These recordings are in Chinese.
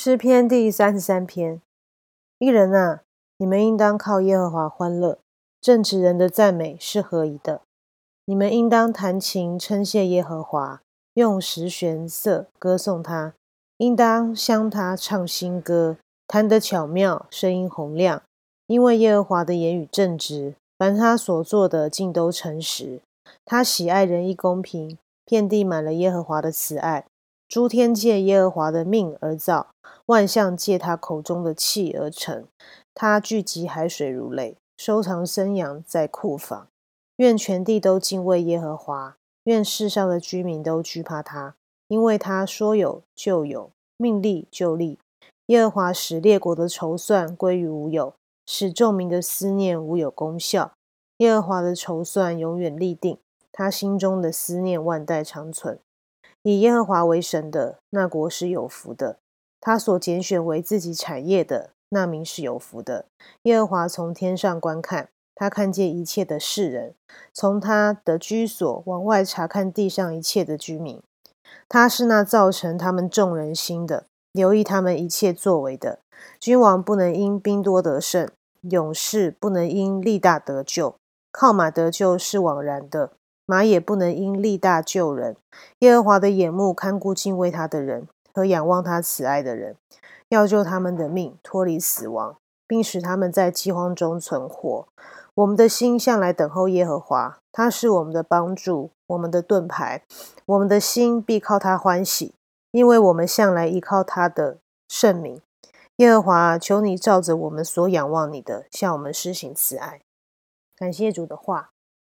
诗篇第三十三篇：一人啊，你们应当靠耶和华欢乐，正直人的赞美是合宜的。你们应当弹琴称谢耶和华，用十弦瑟歌颂他，应当向他唱新歌，弹得巧妙，声音洪亮。因为耶和华的言语正直，凡他所做的尽都诚实。他喜爱仁义公平，遍地满了耶和华的慈爱。诸天借耶和华的命而造，万象借他口中的气而成。他聚集海水如泪，收藏生羊在库房。愿全地都敬畏耶和华，愿世上的居民都惧怕他，因为他说有就有，命立就立。耶和华使列国的筹算归于无有，使众民的思念无有功效。耶和华的筹算永远立定，他心中的思念万代长存。以耶和华为神的那国是有福的，他所拣选为自己产业的那民是有福的。耶和华从天上观看，他看见一切的世人，从他的居所往外查看地上一切的居民。他是那造成他们众人心的，留意他们一切作为的。君王不能因兵多得胜，勇士不能因力大得救，靠马得救是枉然的。马也不能因力大救人。耶和华的眼目看顾敬畏他的人和仰望他慈爱的人，要救他们的命脱离死亡，并使他们在饥荒中存活。我们的心向来等候耶和华，他是我们的帮助，我们的盾牌。我们的心必靠他欢喜，因为我们向来依靠他的圣名。耶和华，求你照着我们所仰望你的，向我们施行慈爱。感谢主的话。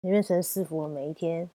你愿神赐福我每一天。